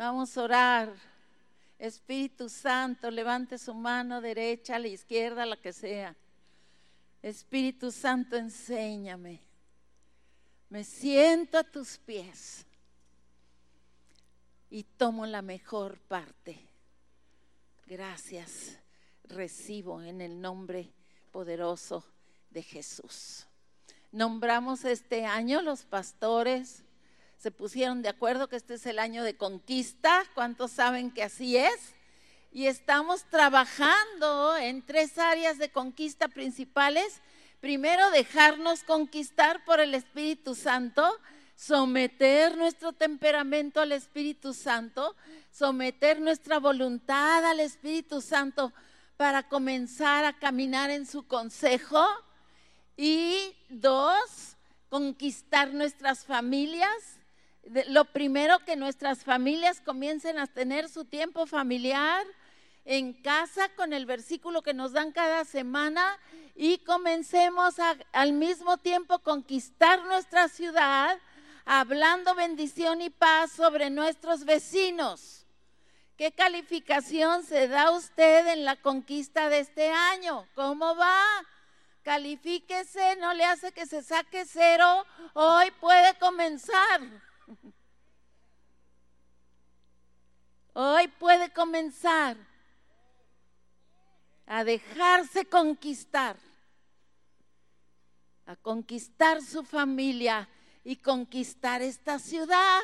Vamos a orar. Espíritu Santo, levante su mano derecha, la izquierda, la que sea. Espíritu Santo, enséñame. Me siento a tus pies y tomo la mejor parte. Gracias. Recibo en el nombre poderoso de Jesús. Nombramos este año los pastores. Se pusieron de acuerdo que este es el año de conquista. ¿Cuántos saben que así es? Y estamos trabajando en tres áreas de conquista principales. Primero, dejarnos conquistar por el Espíritu Santo, someter nuestro temperamento al Espíritu Santo, someter nuestra voluntad al Espíritu Santo para comenzar a caminar en su consejo. Y dos, conquistar nuestras familias. Lo primero que nuestras familias comiencen a tener su tiempo familiar en casa con el versículo que nos dan cada semana y comencemos al mismo tiempo conquistar nuestra ciudad hablando bendición y paz sobre nuestros vecinos. ¿Qué calificación se da usted en la conquista de este año? ¿Cómo va? Califíquese, no le hace que se saque cero, hoy puede comenzar. Hoy puede comenzar a dejarse conquistar, a conquistar su familia y conquistar esta ciudad,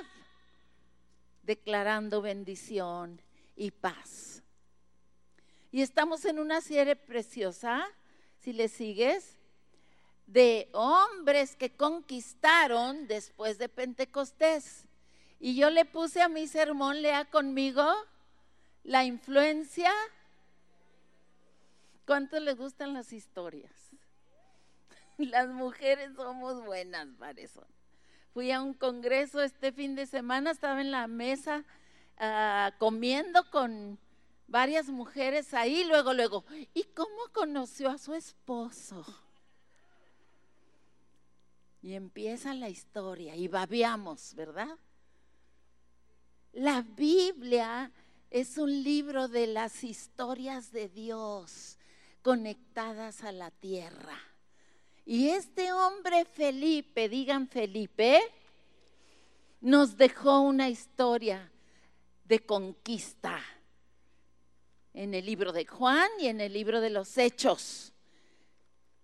declarando bendición y paz. Y estamos en una serie preciosa, si le sigues, de hombres que conquistaron después de Pentecostés. Y yo le puse a mi sermón, lea conmigo, la influencia ¿Cuánto les gustan las historias? Las mujeres somos buenas para eso. Fui a un congreso este fin de semana, estaba en la mesa ah, comiendo con varias mujeres ahí, luego, luego, ¿y cómo conoció a su esposo? Y empieza la historia y babiamos, ¿verdad? La Biblia es un libro de las historias de Dios conectadas a la tierra. Y este hombre Felipe, digan Felipe, nos dejó una historia de conquista en el libro de Juan y en el libro de los Hechos.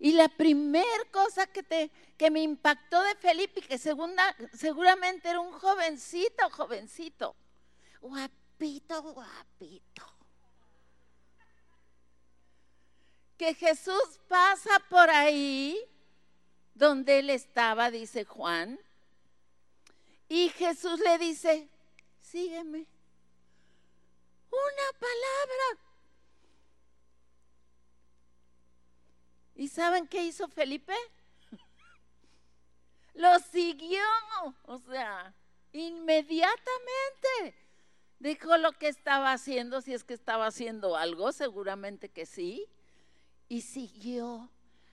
Y la primera cosa que, te, que me impactó de Felipe, que segunda, seguramente era un jovencito, jovencito, guapito, guapito. que Jesús pasa por ahí donde él estaba, dice Juan, y Jesús le dice, sígueme. Una palabra. ¿Y saben qué hizo Felipe? Lo siguió, o sea, inmediatamente. Dejó lo que estaba haciendo, si es que estaba haciendo algo, seguramente que sí y siguió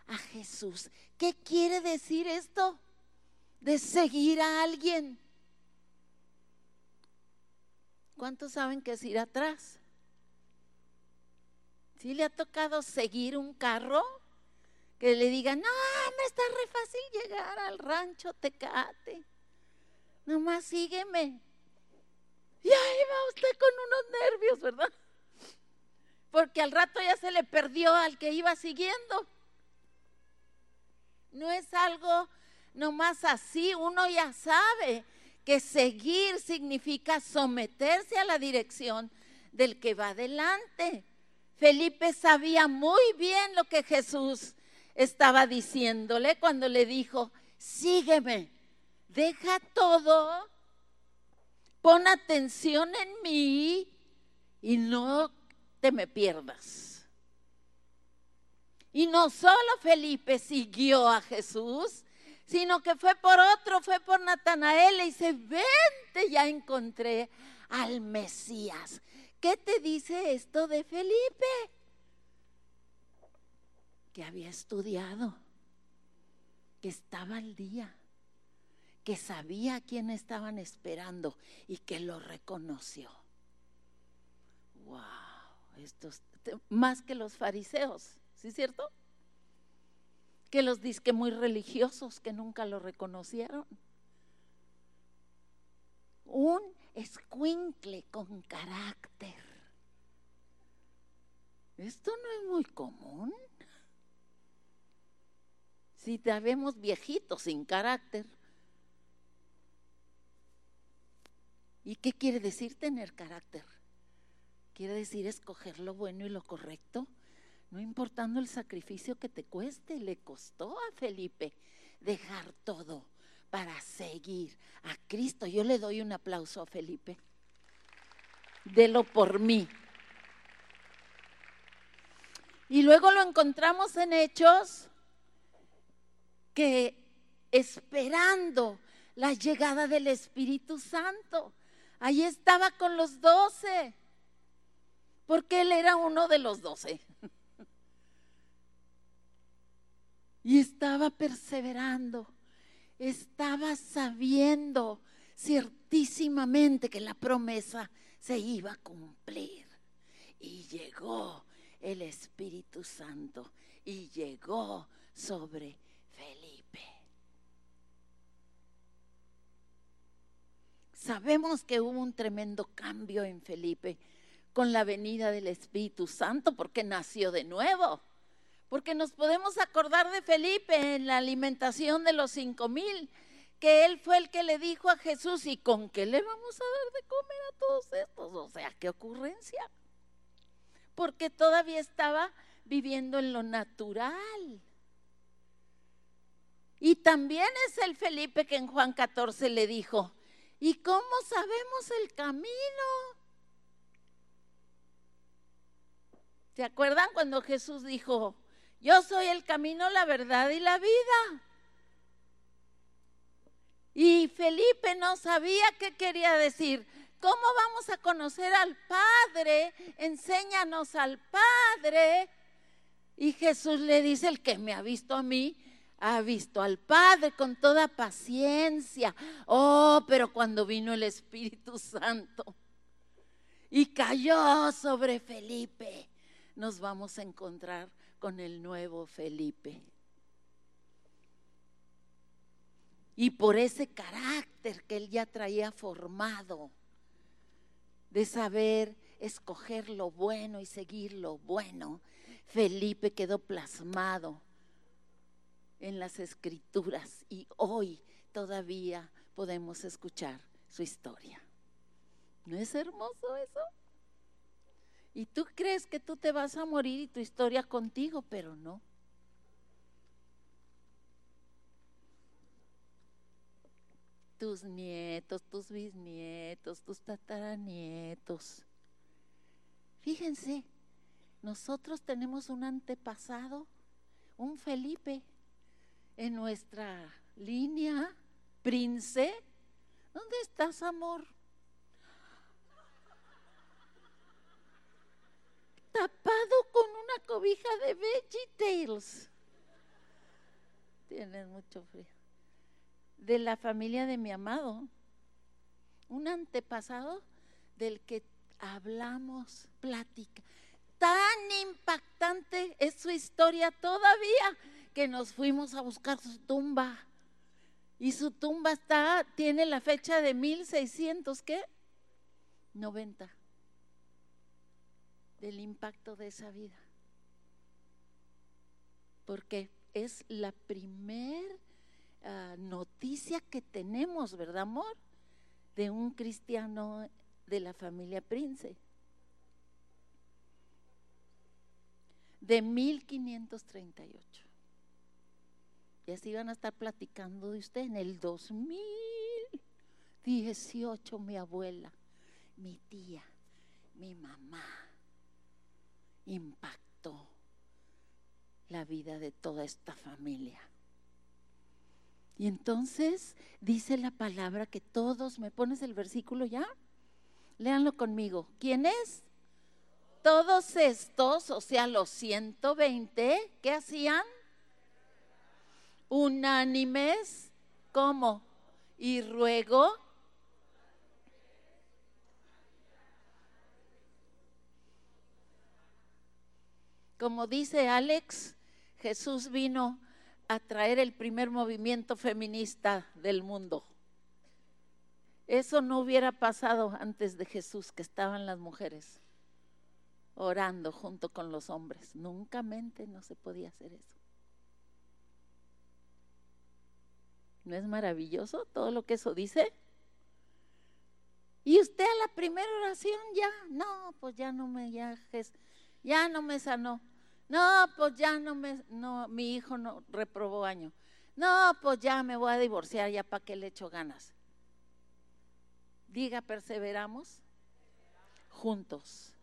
a Jesús. ¿Qué quiere decir esto? De seguir a alguien. ¿Cuántos saben que es ir atrás? ¿Sí le ha tocado seguir un carro? Que le digan, no, me está re fácil llegar al rancho Tecate. Nomás sígueme. Y ahí va usted con unos nervios, ¿verdad? porque al rato ya se le perdió al que iba siguiendo. No es algo nomás así, uno ya sabe que seguir significa someterse a la dirección del que va adelante. Felipe sabía muy bien lo que Jesús estaba diciéndole cuando le dijo, sígueme, deja todo, pon atención en mí y no te me pierdas. Y no solo Felipe siguió a Jesús, sino que fue por otro, fue por Natanael y dice, vente, ya encontré al Mesías. ¿Qué te dice esto de Felipe? Que había estudiado, que estaba al día, que sabía a quién estaban esperando y que lo reconoció. ¡Wow! Estos, más que los fariseos, ¿sí es cierto? Que los disque muy religiosos que nunca lo reconocieron. Un escuincle con carácter. Esto no es muy común. Si te vemos viejitos sin carácter. ¿Y qué quiere decir tener carácter? Quiere decir escoger lo bueno y lo correcto, no importando el sacrificio que te cueste. Le costó a Felipe dejar todo para seguir a Cristo. Yo le doy un aplauso a Felipe. Delo por mí. Y luego lo encontramos en Hechos que esperando la llegada del Espíritu Santo. Ahí estaba con los doce, porque él era uno de los doce. Y estaba perseverando, estaba sabiendo ciertísimamente que la promesa se iba a cumplir. Y llegó el Espíritu Santo y llegó sobre Felipe. Sabemos que hubo un tremendo cambio en Felipe con la venida del Espíritu Santo porque nació de nuevo. Porque nos podemos acordar de Felipe en la alimentación de los cinco mil, que él fue el que le dijo a Jesús, ¿y con qué le vamos a dar de comer a todos estos? O sea, qué ocurrencia porque todavía estaba viviendo en lo natural. Y también es el Felipe que en Juan 14 le dijo, ¿y cómo sabemos el camino? ¿Se acuerdan cuando Jesús dijo, yo soy el camino, la verdad y la vida? Y Felipe no sabía qué quería decir. ¿Cómo vamos a conocer al Padre? Enséñanos al Padre. Y Jesús le dice, el que me ha visto a mí, ha visto al Padre con toda paciencia. Oh, pero cuando vino el Espíritu Santo y cayó sobre Felipe, nos vamos a encontrar con el nuevo Felipe. Y por ese carácter que él ya traía formado, de saber escoger lo bueno y seguir lo bueno, Felipe quedó plasmado en las escrituras y hoy todavía podemos escuchar su historia. ¿No es hermoso eso? Y tú crees que tú te vas a morir y tu historia contigo, pero no. tus nietos, tus bisnietos, tus tataranietos. Fíjense, nosotros tenemos un antepasado, un Felipe, en nuestra línea, prince. ¿Dónde estás, amor? Tapado con una cobija de Veggie Tienes mucho frío de la familia de mi amado, un antepasado del que hablamos, plática. Tan impactante es su historia todavía nos fuimos a buscar su tumba. Y su tumba está, tiene la fecha de 1600, ¿qué? 90. Del impacto de esa vida. Porque es la primer Ah, noticia que tenemos, ¿verdad, amor? De un cristiano de la familia Prince. De 1538. Y así van a estar platicando de usted en el 2018, mi abuela, mi tía, mi mamá. Impactó la vida de toda esta familia. Y entonces dice la palabra que todos, ¿me pones el versículo ya? Léanlo conmigo. ¿Quién es? Todos estos, o sea, los 120, ¿qué hacían? Unánimes, ¿cómo? y ruego Como dice Alex, Jesús vino a traer el primer movimiento feminista del mundo. Eso no hubiera pasado antes de Jesús, que estaban las mujeres orando junto con los hombres. Nunca mente no se podía hacer eso. ¿No es maravilloso todo lo que eso dice? Y usted a la primera oración ya, no, pues ya no me, ya, ya no me sanó. No, pues ya no me, no, mi hijo no reprobó año. No, pues ya me voy a divorciar, ya para qué le echo ganas. Diga, perseveramos juntos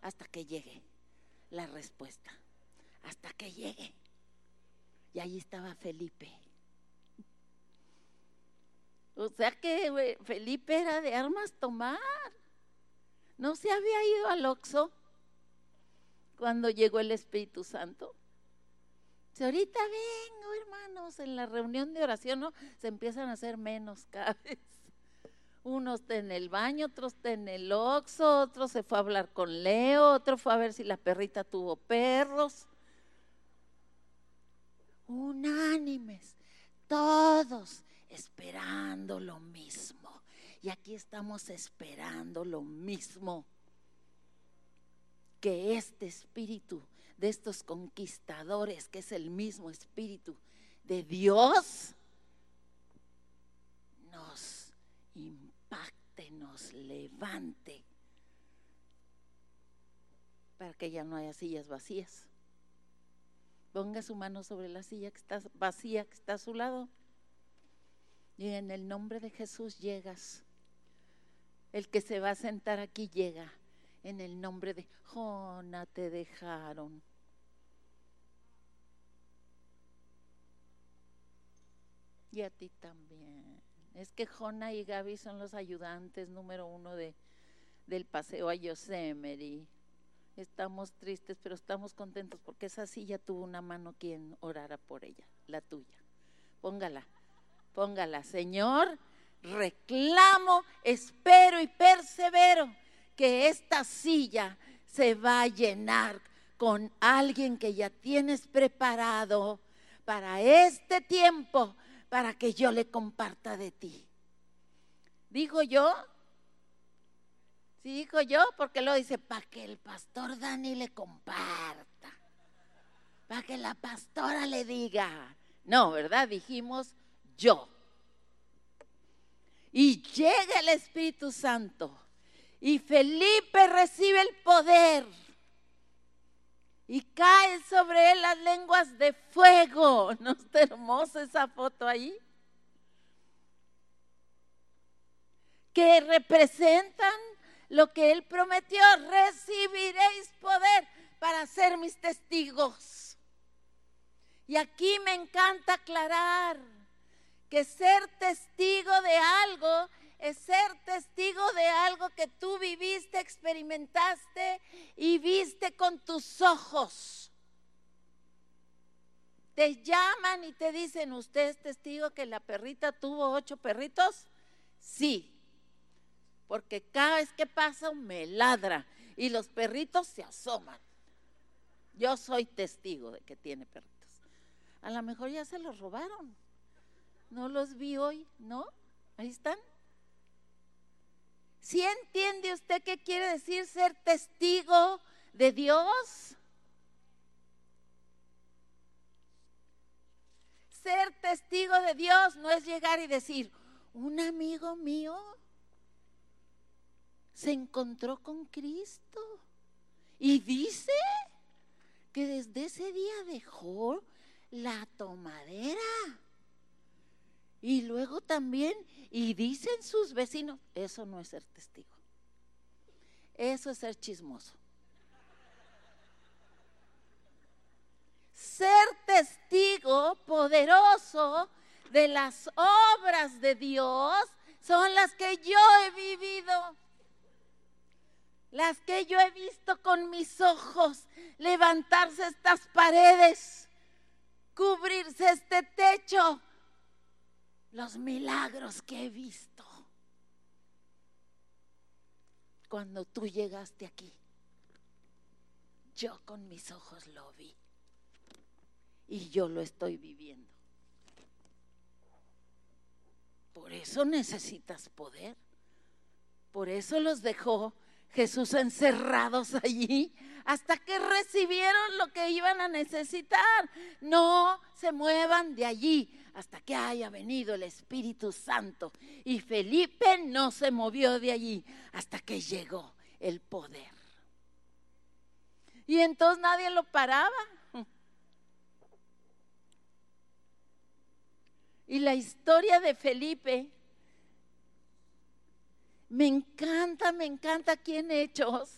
hasta que llegue la respuesta, hasta que llegue. Y ahí estaba Felipe. O sea que Felipe era de armas tomar. No se había ido al Oxo cuando llegó el Espíritu Santo. Si ahorita vengo, hermanos, en la reunión de oración, ¿no? Se empiezan a hacer menos cada vez. Uno está en el baño, otro está en el oxo, otro se fue a hablar con Leo, otro fue a ver si la perrita tuvo perros. Unánimes, todos esperando lo mismo. Y aquí estamos esperando lo mismo que este espíritu de estos conquistadores, que es el mismo espíritu de Dios, nos impacte, nos levante, para que ya no haya sillas vacías. Ponga su mano sobre la silla que está vacía, que está a su lado. Y en el nombre de Jesús llegas. El que se va a sentar aquí llega en el nombre de Jona te dejaron. Y a ti también. Es que Jona y Gaby son los ayudantes número uno de, del paseo a Yosemite. Estamos tristes, pero estamos contentos porque esa silla tuvo una mano quien orara por ella, la tuya. Póngala, póngala. Señor, reclamo, espero y persevero que esta silla se va a llenar con alguien que ya tienes preparado para este tiempo, para que yo le comparta de ti. Digo yo, sí dijo yo, porque lo dice, para que el pastor Dani le comparta, para que la pastora le diga. No, ¿verdad? Dijimos yo. Y llega el Espíritu Santo y Felipe recibe el poder. Y caen sobre él las lenguas de fuego. ¿No está hermosa esa foto ahí? Que representan lo que él prometió. Recibiréis poder para ser mis testigos. Y aquí me encanta aclarar que ser testigo de algo es ser testigo de algo que tú viviste, experimentaste y viste con tus ojos. Te llaman y te dicen, ¿usted es testigo que la perrita tuvo ocho perritos? Sí, porque cada vez que pasa me ladra y los perritos se asoman. Yo soy testigo de que tiene perritos. A lo mejor ya se los robaron. No los vi hoy, ¿no? Ahí están. ¿Sí entiende usted qué quiere decir ser testigo de Dios? Ser testigo de Dios no es llegar y decir, un amigo mío se encontró con Cristo y dice que desde ese día dejó la tomadera. Y luego también, y dicen sus vecinos, eso no es ser testigo. Eso es ser chismoso. Ser testigo poderoso de las obras de Dios son las que yo he vivido, las que yo he visto con mis ojos, levantarse estas paredes, cubrirse este techo, los milagros que he visto cuando tú llegaste aquí. Yo con mis ojos lo vi y yo lo estoy viviendo. Por eso necesitas poder. Por eso los dejó Jesús encerrados allí hasta que recibieron lo que iban a necesitar. No se muevan de allí hasta que haya venido el Espíritu Santo. Y Felipe no se movió de allí hasta que llegó el poder. Y entonces nadie lo paraba. Y la historia de Felipe, me encanta, me encanta aquí en Hechos.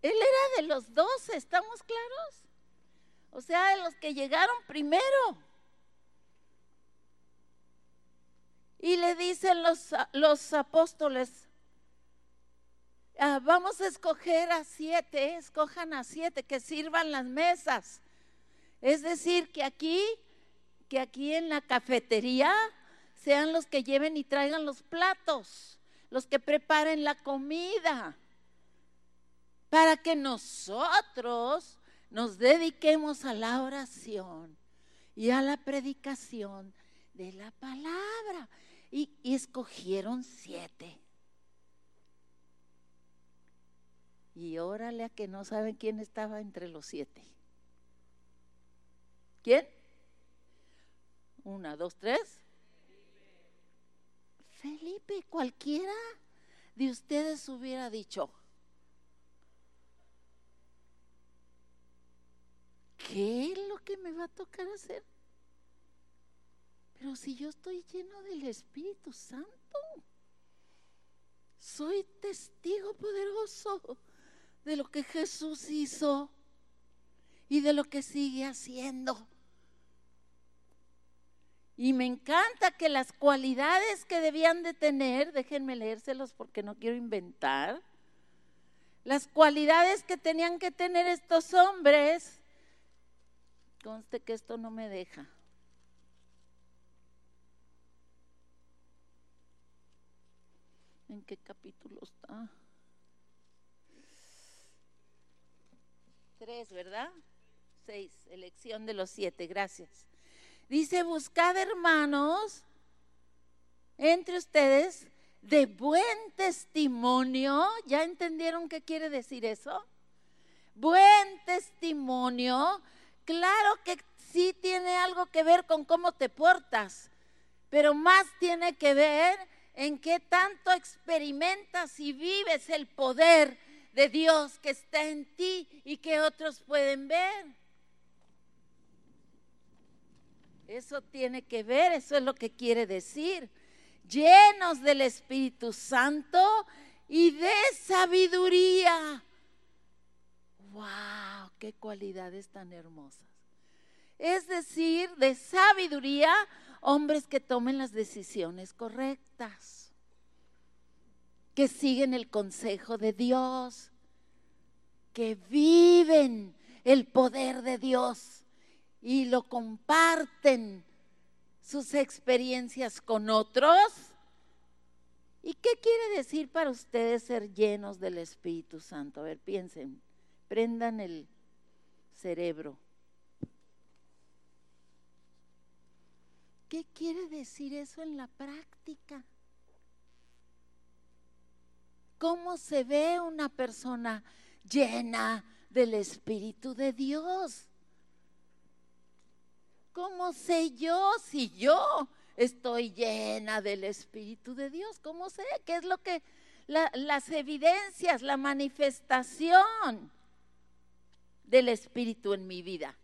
Él era de los doce, ¿estamos claros? O sea, de los que llegaron primero. Y le dicen los, los apóstoles, ah, vamos a escoger a siete, escojan a siete que sirvan las mesas. Es decir, que aquí que aquí en la cafetería sean los que lleven y traigan los platos, los que preparen la comida, para que nosotros nos dediquemos a la oración y a la predicación de la palabra. Y, escogieron siete. Y órale a que no saben quién estaba entre los siete. ¿Quién? Una, dos, tres. Felipe, cualquiera de ustedes hubiera dicho, ¿qué es lo que me va a tocar hacer? Pero si yo estoy lleno del Espíritu Santo, soy testigo poderoso de lo que Jesús hizo y de lo que sigue haciendo. Y me encanta que las cualidades que debían de tener, déjenme leérselos porque no quiero inventar, las cualidades que tenían que tener estos hombres, conste que esto no me deja. ¿En qué capítulo está? Tres, ¿verdad? Seis, elección de los siete, gracias. Dice, buscad hermanos entre ustedes de buen testimonio. ¿Ya entendieron qué quiere decir eso? Buen testimonio. Claro que sí tiene algo que ver con cómo te portas, pero más tiene que ver en qué tanto experimentas y vives el poder de Dios que está en ti y que otros pueden ver. Eso tiene que ver, eso es lo que quiere decir. Llenos del Espíritu Santo y de sabiduría. ¡Wow! ¡Qué cualidades tan hermosas! Es decir, de sabiduría, hombres que tomen las decisiones correctas, que siguen el consejo de Dios, que viven el poder de Dios y lo comparten sus experiencias con otros. ¿Y qué quiere decir para ustedes ser llenos del Espíritu Santo? A ver, piensen, prendan el cerebro. ¿Qué quiere decir eso en la práctica? ¿Cómo se ve una persona llena del Espíritu de Dios? ¿Cómo sé yo si yo estoy llena del Espíritu de Dios? ¿Cómo sé? ¿Qué es lo que las evidencias, la manifestación del Espíritu en mi vida?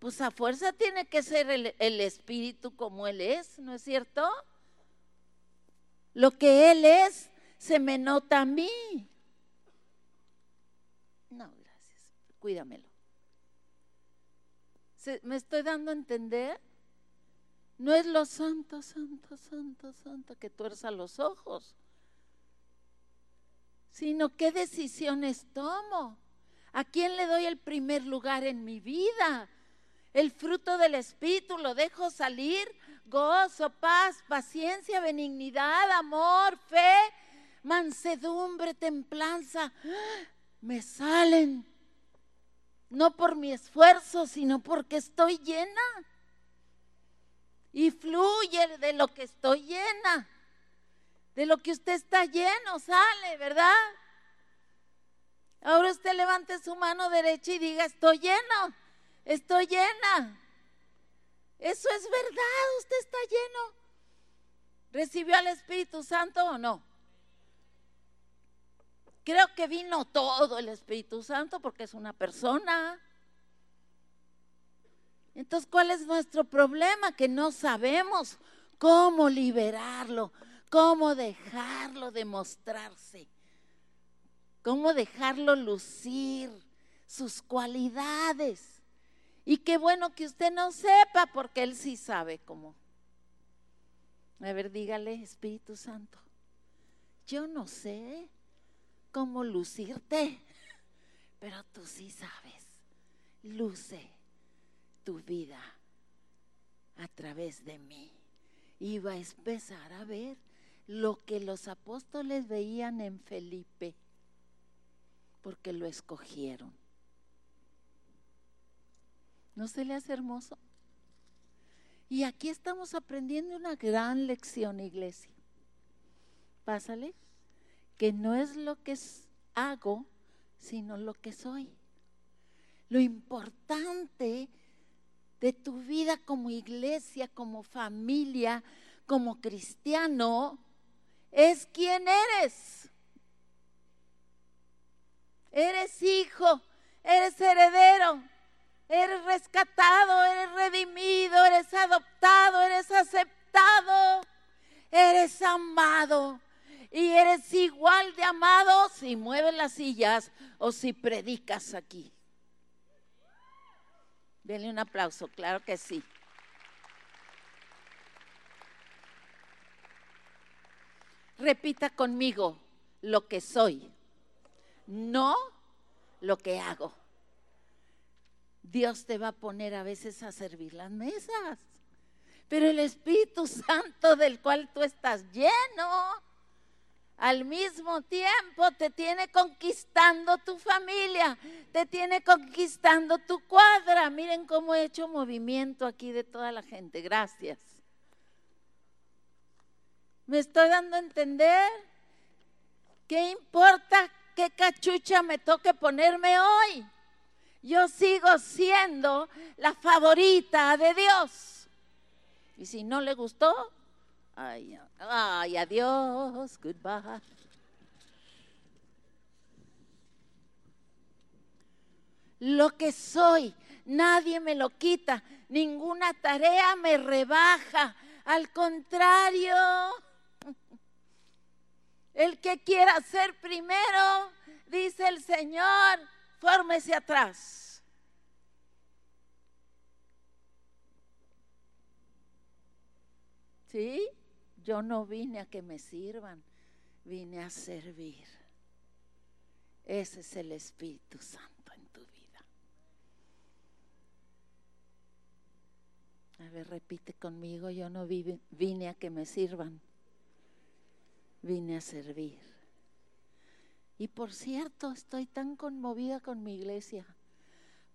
Pues a fuerza tiene que ser el, el Espíritu como Él es, ¿no es cierto? Lo que Él es se me nota a mí. No, gracias. Cuídamelo. ¿Me estoy dando a entender? No es lo santo, santo, santo, santo que tuerza los ojos, sino qué decisiones tomo. ¿A quién le doy el primer lugar en mi vida? El fruto del Espíritu lo dejo salir gozo, paz, paciencia, benignidad, amor, fe, mansedumbre, templanza. Me salen, no por mi esfuerzo, sino porque estoy llena. Y fluye de lo que estoy llena. De lo que usted está lleno, sale, ¿verdad? Ahora usted levante su mano derecha y diga, estoy lleno, estoy llena. Eso es verdad, usted está lleno. ¿Recibió al Espíritu Santo o no? Creo que vino todo el Espíritu Santo porque es una persona. Entonces, ¿cuál es nuestro problema? Que no sabemos cómo liberarlo, cómo dejarlo demostrarse, cómo dejarlo lucir sus cualidades. Y qué bueno que usted no sepa, porque Él sí sabe cómo. A ver, dígale, Espíritu Santo, yo no sé cómo lucirte, pero tú sí sabes. Luce tu vida a través de mí. Y va a empezar a ver lo que los apóstoles veían en Felipe, porque lo escogieron. ¿No se le hace hermoso? Y aquí estamos aprendiendo una gran lección, iglesia. Pásale, que no es lo que hago, sino lo que soy. Lo importante de tu vida como iglesia, como familia, como cristiano, es quién eres. Eres hijo, eres heredero, Eres rescatado, eres redimido, eres adoptado, eres aceptado, eres amado. Y eres igual de amado si mueves las sillas o si predicas aquí. Denle un aplauso, claro que sí. Repita conmigo lo que soy, no lo que hago. Dios te va a poner a veces a servir las mesas. Pero el Espíritu Santo del cual tú estás lleno, al mismo tiempo te tiene conquistando tu familia, te tiene conquistando tu cuadra. Miren cómo he hecho movimiento aquí de toda la gente. Gracias. ¿Me estoy dando a entender? ¿Qué importa qué cachucha me toque ponerme hoy? yo sigo siendo la favorita de Dios. Y si no le gustó, ay, ay adiós, goodbye. Lo que soy, nadie me lo quita, ninguna tarea me rebaja. Al contrario, el que quiera ser primero, dice el Señor, fórmese atrás. ¿Sí? Yo no vine a que me sirvan, vine a servir. Ese es el Espíritu Santo en tu vida. A ver, repite conmigo, yo no vine a que me sirvan, vine a servir. Y por cierto, estoy tan conmovida con mi iglesia,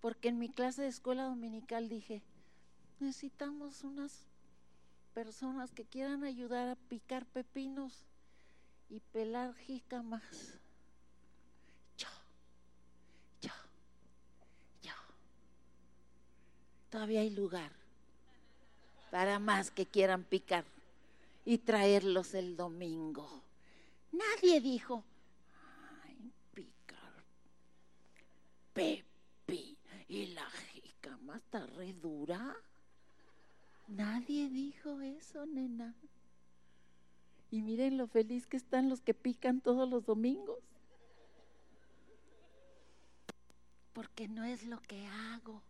porque en mi clase de escuela dominical dije, necesitamos unas personas que quieran ayudar a picar pepinos y pelar jícamas. Yo, yo, yo. Todavía hay lugar para más que quieran picar y traerlos el domingo. Nadie dijo, Pepi y la jicama está re dura. Nadie dijo eso, nena. Y miren lo feliz que están los que pican todos los domingos. Porque no es lo que hago,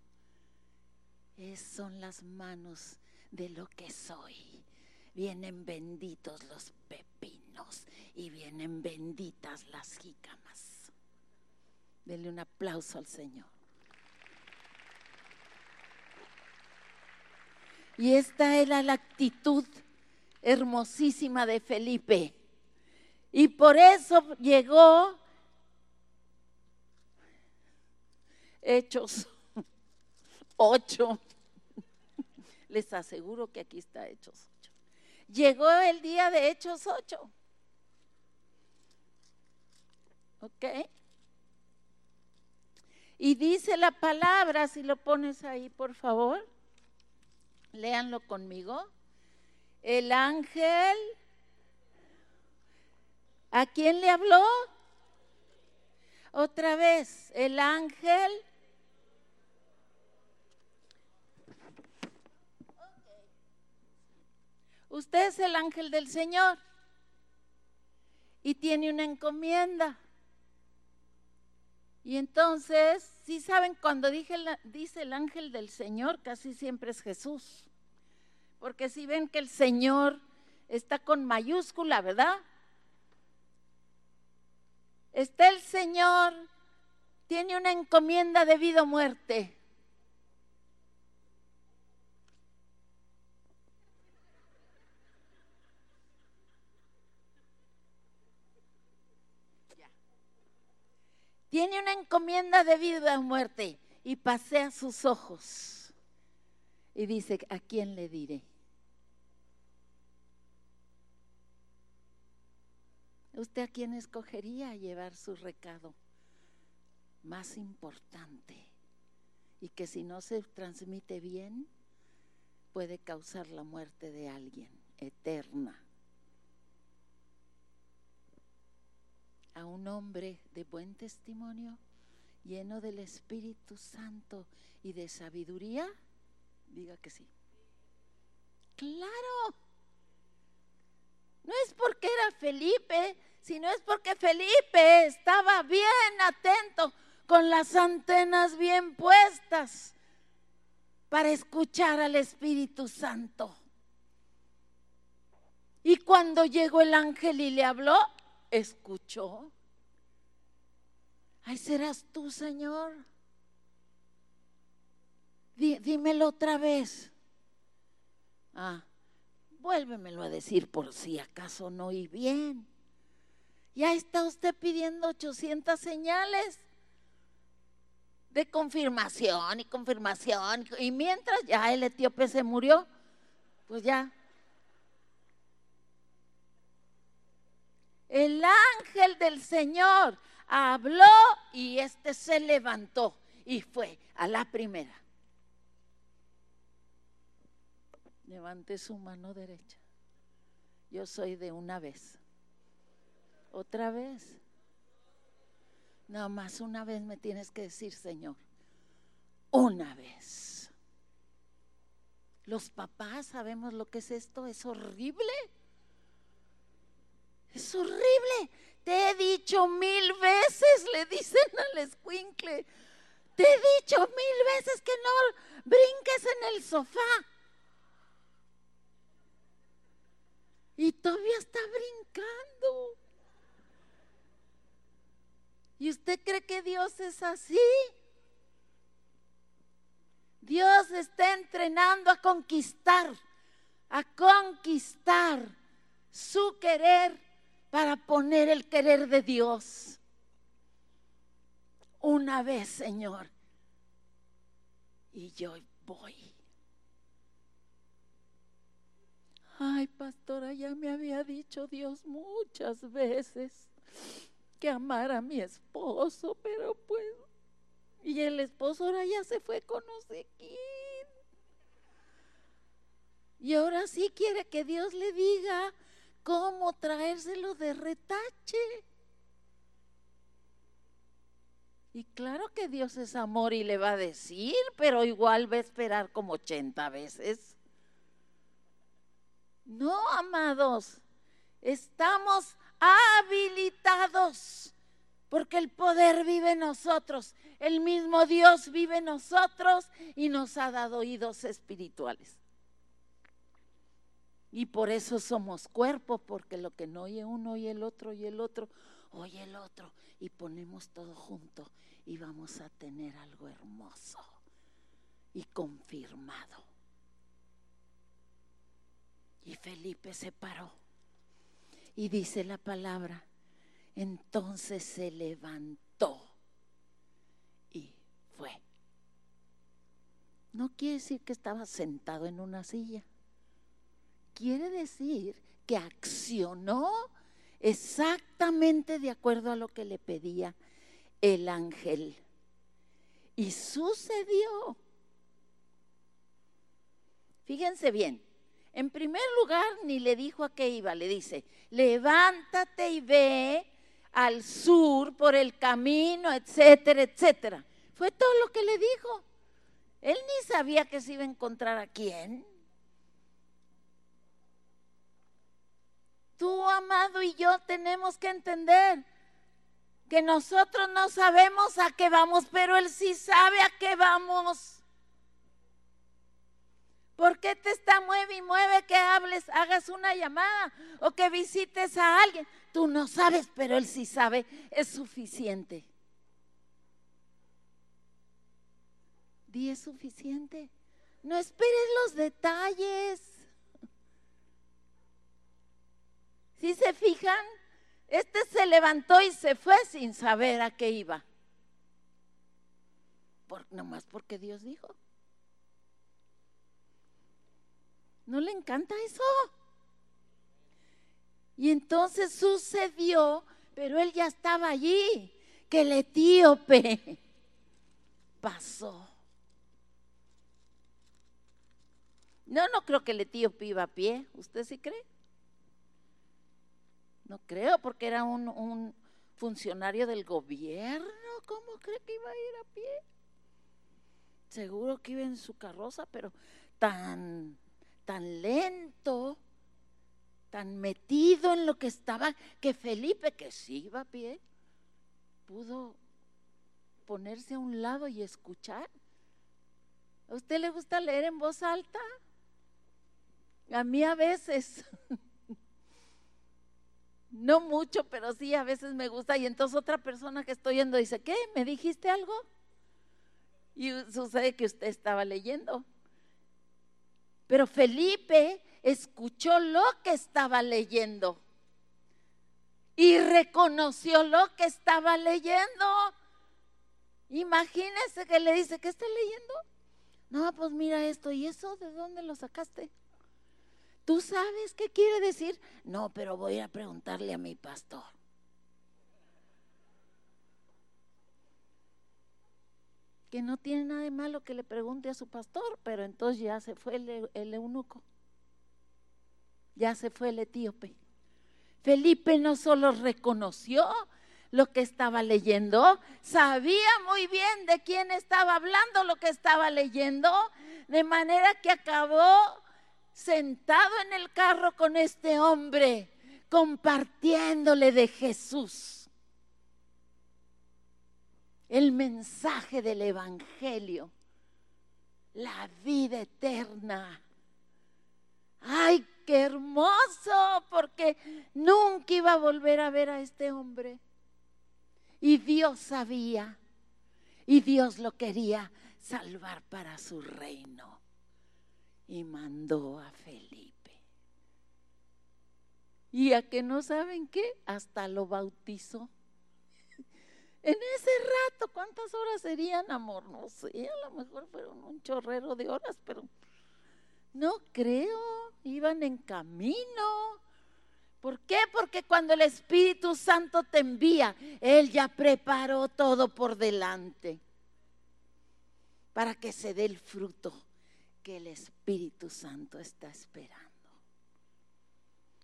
es, son las manos de lo que soy. Vienen benditos los pepinos y vienen benditas las jícamas. Denle un aplauso al Señor. Y esta era la actitud hermosísima de Felipe. Y por eso llegó Hechos 8. Les aseguro que aquí está Hechos 8. Llegó el día de Hechos 8. ¿Ok? Y dice la palabra, si lo pones ahí, por favor, léanlo conmigo. El ángel, ¿a quién le habló? Otra vez, el ángel. Usted es el ángel del Señor y tiene una encomienda. Y entonces, si saben, cuando dije dice el ángel del Señor, casi siempre es Jesús. Porque si ven que el Señor está con mayúscula, ¿verdad? Está el Señor, tiene una encomienda de vida o muerte. Tiene una encomienda de vida o muerte y pasea sus ojos y dice, ¿a quién le diré? ¿Usted a quién escogería llevar su recado más importante? Y que si no se transmite bien, puede causar la muerte de alguien eterna. A un hombre de buen testimonio, lleno del Espíritu Santo y de sabiduría? Diga que sí. Claro. No es porque era Felipe, sino es porque Felipe estaba bien atento, con las antenas bien puestas para escuchar al Espíritu Santo. Y cuando llegó el ángel y le habló, escuchó. Ay, serás tú, Señor. dímelo otra vez. Ah, vuélvemelo a decir por si acaso no oí bien. Ya está usted pidiendo 800 señales de confirmación y confirmación. Y mientras ya el etíope se murió, pues ya El ángel del Señor habló y éste se levantó y fue a la primera. Levante su mano derecha. Yo soy de una vez. Otra vez. Nada más una vez me tienes que decir, Señor. Una vez. Los papás sabemos lo que es esto. Es horrible. Es horrible. Te he dicho mil veces, le dicen al escuincle. Te he dicho mil veces que no brinques en el sofá. Y todavía está brincando. ¿Y usted cree que Dios es así? Dios está entrenando a conquistar, a conquistar su querer para poner el querer de Dios. Una vez, Señor. Y yo voy. Ay, pastora, ya me había dicho Dios muchas veces que amara a mi esposo, pero pues, y el esposo ahora ya se fue con no sé quién. Y ahora sí quiere que Dios le diga cómo traérselo de retache. Y claro que Dios es amor y le va a decir, pero igual va a esperar como 80 veces. No, amados, estamos habilitados porque el poder vive en nosotros, el mismo Dios vive en nosotros y nos ha dado oídos espirituales. Y por eso somos cuerpo, porque lo que no oye uno, oye el otro, y el otro, oye el otro. Y ponemos todo junto y vamos a tener algo hermoso y confirmado. Y Felipe se paró. Y dice la palabra, entonces se levantó y fue. No quiere decir que estaba sentado en una silla. Quiere decir que accionó exactamente de acuerdo a lo que le pedía el ángel. Y sucedió. Fíjense bien, en primer lugar ni le dijo a qué iba, le dice, levántate y ve al sur por el camino, etcétera, etcétera. Fue todo lo que le dijo. Él ni sabía que se iba a encontrar a quién. Tú, amado, y yo tenemos que entender que nosotros no sabemos a qué vamos, pero Él sí sabe a qué vamos. ¿Por qué te está mueve y mueve que hables, hagas una llamada o que visites a alguien? Tú no sabes, pero Él sí sabe, es suficiente. Di es suficiente. No esperes los detalles. Si se fijan, este se levantó y se fue sin saber a qué iba. Nomás porque Dios dijo. ¿No le encanta eso? Y entonces sucedió, pero él ya estaba allí, que el etíope pasó. No, no creo que el etíope iba a pie. ¿Usted sí cree? No creo, porque era un, un funcionario del gobierno. ¿Cómo cree que iba a ir a pie? Seguro que iba en su carroza, pero tan lento, tan metido en lo que estaba, que Felipe, que sí iba a pie, pudo ponerse a un lado y escuchar. ¿A usted le gusta leer en voz alta? A mí a veces. No mucho, pero sí a veces me gusta. Y entonces otra persona que estoy yendo dice, ¿qué? ¿Me dijiste algo? Y sucede que usted estaba leyendo. Pero Felipe escuchó lo que estaba leyendo y reconoció lo que estaba leyendo. Imagínese que le dice, ¿qué está leyendo? No, pues mira esto, ¿y eso de dónde lo sacaste? ¿Tú sabes qué quiere decir? No, pero voy a preguntarle a mi pastor. que no tiene nada de malo que le pregunte a su pastor, pero entonces ya se fue el, eunuco, ya se fue el etíope. Felipe no solo reconoció lo que estaba leyendo, sabía muy bien de quién estaba hablando lo que estaba leyendo, de manera que acabó sentado en el carro con este hombre, compartiéndole de Jesús el mensaje del Evangelio, la vida eterna. ¡Ay, qué hermoso! Porque nunca iba a volver a ver a este hombre. Y Dios sabía, y Dios lo quería salvar para su reino. Y mandó a Felipe. Y a que no saben qué, hasta lo bautizó. En ese rato, ¿cuántas horas serían, amor? No sé, a lo mejor fueron un chorrero de horas, pero no creo, iban en camino. ¿Por qué? Porque cuando el Espíritu Santo te envía, Él ya preparó todo por delante para que se dé el fruto que el Espíritu Santo está esperando.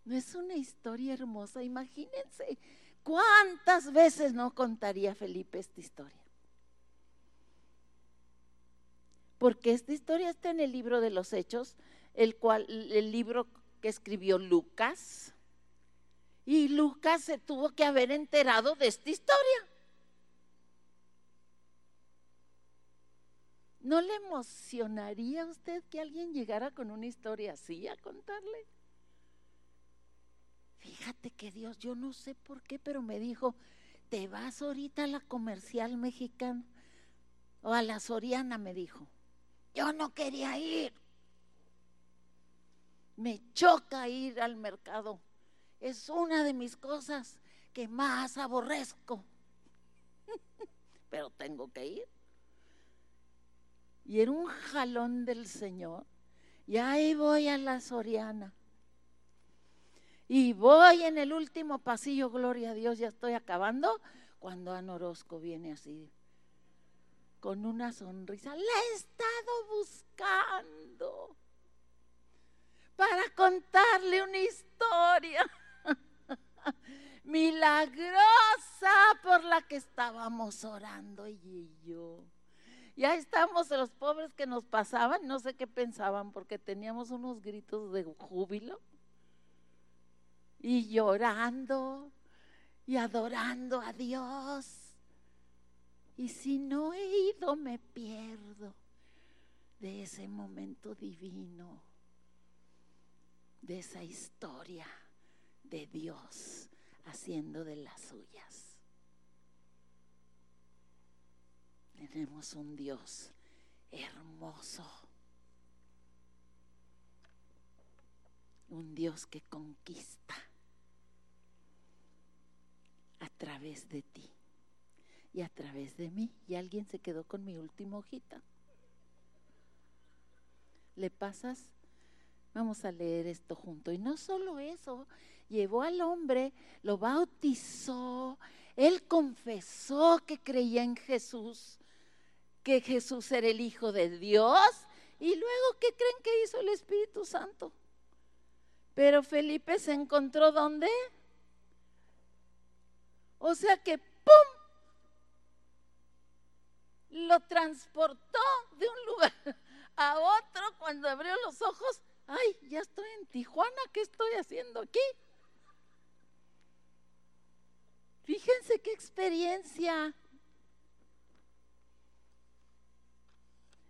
¿No es una historia hermosa? Imagínense ¿Cuántas veces no contaría Felipe esta historia? Porque esta historia está en el libro de los Hechos, el cual el libro que escribió Lucas. Y Lucas se tuvo que haber enterado de esta historia. ¿No le emocionaría a usted que alguien llegara con una historia así a contarle? Fíjate que Dios, yo no sé por qué, pero me dijo, te vas ahorita a la comercial mexicana o a la Soriana, me dijo. Yo no quería ir. Me choca ir al mercado. Es una de mis cosas que más aborrezco. Pero tengo que ir. Y era un jalón del Señor. Y ahí voy a la Soriana. Y voy en el último pasillo, gloria a Dios, ya estoy acabando, cuando Ana Orozco viene así, con una sonrisa. La he estado buscando para contarle una historia milagrosa por la que estábamos orando y yo. Ya estamos los pobres que nos pasaban, no sé qué pensaban, porque teníamos unos gritos de júbilo y llorando y adorando a Dios. Y si no he ido, me pierdo de ese momento divino, de esa historia de Dios haciendo de las suyas. Tenemos un Dios hermoso, un Dios que conquista a través de ti y a través de mí. Y alguien se quedó con mi última hojita. ¿Le pasas? Vamos a leer esto junto. Y no solo eso, llevó al hombre, lo bautizó, él confesó que creía en Jesús, que Jesús era el Hijo de Dios. Y luego, ¿qué creen que hizo el Espíritu Santo? Pero Felipe se encontró ¿dónde? O sea que, ¡pum! Lo transportó de un lugar a otro cuando abrió los ojos. Ay, ya estoy en Tijuana, ¿qué estoy haciendo aquí? Fíjense qué experiencia.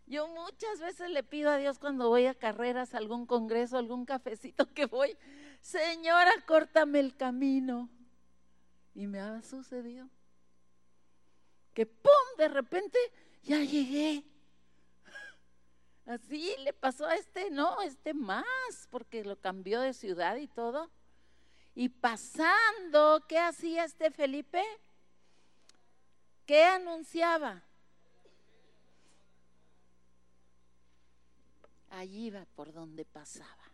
Yo muchas veces le pido a Dios cuando voy a carreras, algún congreso, algún cafecito que voy, Señora, córtame el camino. Y me ha sucedido que ¡pum! De repente ya llegué. Así le pasó a este, no, este más, porque lo cambió de ciudad y todo. Y pasando, ¿qué hacía este Felipe? ¿Qué anunciaba? Allí iba por donde pasaba.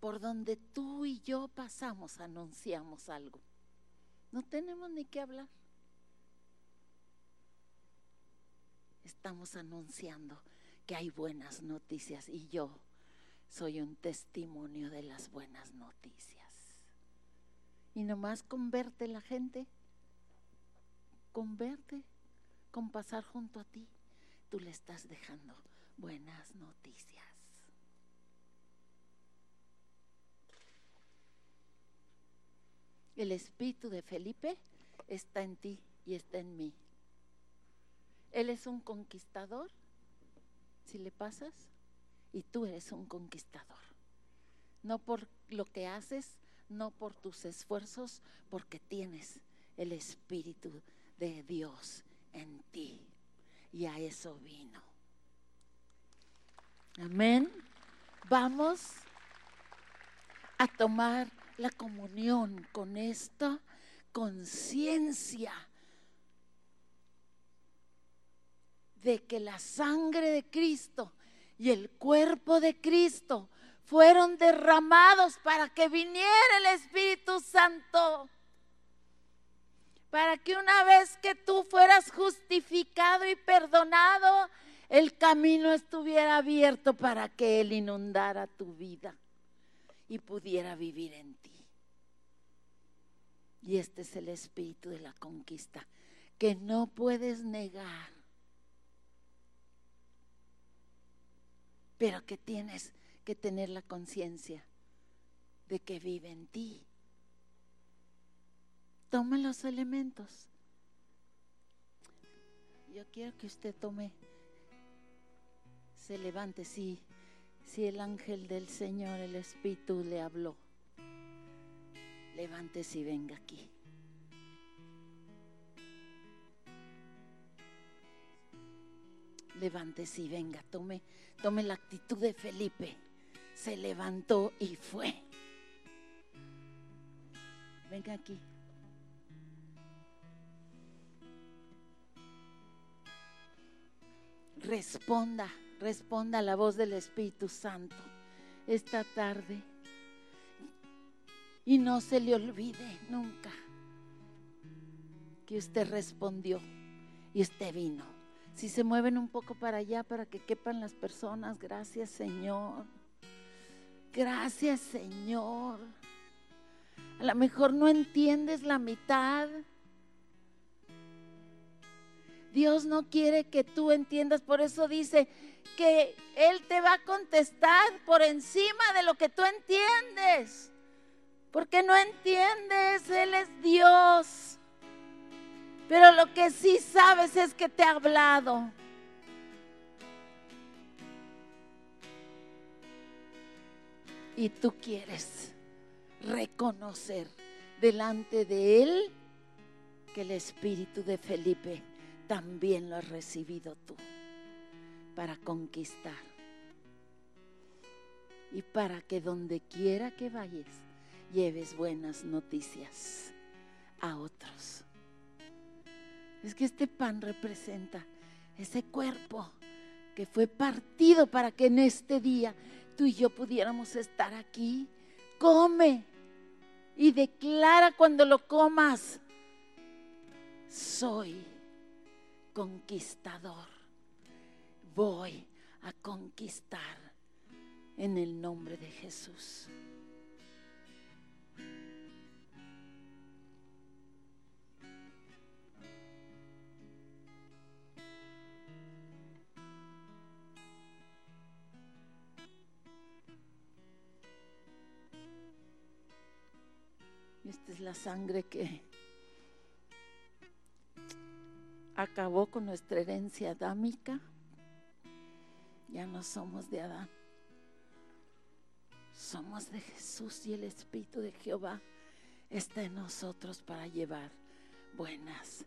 Por donde tú y yo pasamos, anunciamos algo. No tenemos ni qué hablar. Estamos anunciando que hay buenas noticias y yo soy un testimonio de las buenas noticias. Y nomás converte la gente, converte con pasar junto a ti. Tú le estás dejando buenas noticias. El espíritu de Felipe está en ti y está en mí. Él es un conquistador, si le pasas, y tú eres un conquistador. No por lo que haces, no por tus esfuerzos, porque tienes el Espíritu de Dios en ti. Y a eso vino. Amén. Vamos a tomar la comunión con esta conciencia de que la sangre de Cristo y el cuerpo de Cristo fueron derramados para que viniera el Espíritu Santo. Para que una vez que tú fueras justificado y perdonado, el camino estuviera abierto para que Él inundara tu vida y pudiera vivir en ti. Y este es el espíritu de la conquista, que no puedes negar, pero que tienes que tener la conciencia de que vive en ti. Toma los elementos. Yo quiero que usted tome, se levante, si, si el ángel del Señor, el Espíritu le habló levántese y venga aquí. Levántese y venga, tome, tome la actitud de Felipe. se levantó y fue. Venga aquí. Responda, responda a la voz del Espíritu Santo esta tarde. Y no se le olvide nunca que usted respondió y usted vino. Si se mueven un poco para allá para que quepan las personas, gracias Señor. Gracias Señor. A lo mejor no entiendes la mitad. Dios no quiere que tú entiendas, por eso dice que Él te va a contestar por encima de lo que tú entiendes. Porque no entiendes, Él es Dios. Pero lo que sí sabes es que te ha hablado. Y tú quieres reconocer delante de Él que el espíritu de Felipe también lo has recibido tú para conquistar. Y para que donde quiera que vayas, lleves buenas noticias a otros. Es que este pan representa ese cuerpo que fue partido para que en este día tú y yo pudiéramos estar aquí. Come y declara cuando lo comas, soy conquistador. Voy a conquistar en el nombre de Jesús. Esta es la sangre que acabó con nuestra herencia adámica. Ya no somos de Adán. Somos de Jesús y el Espíritu de Jehová está en nosotros para llevar buenas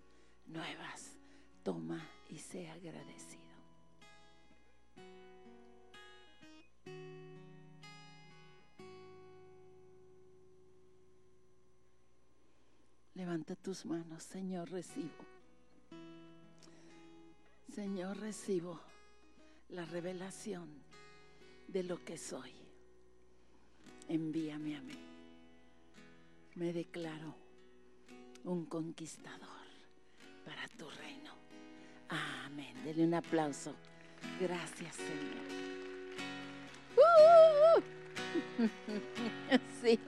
nuevas. Toma y sea agradecido. Levanta tus manos, Señor, recibo. Señor, recibo la revelación de lo que soy. Envíame a mí. Me declaro un conquistador para tu reino. Amén. Dele un aplauso. Gracias, Señor. Uh, sí.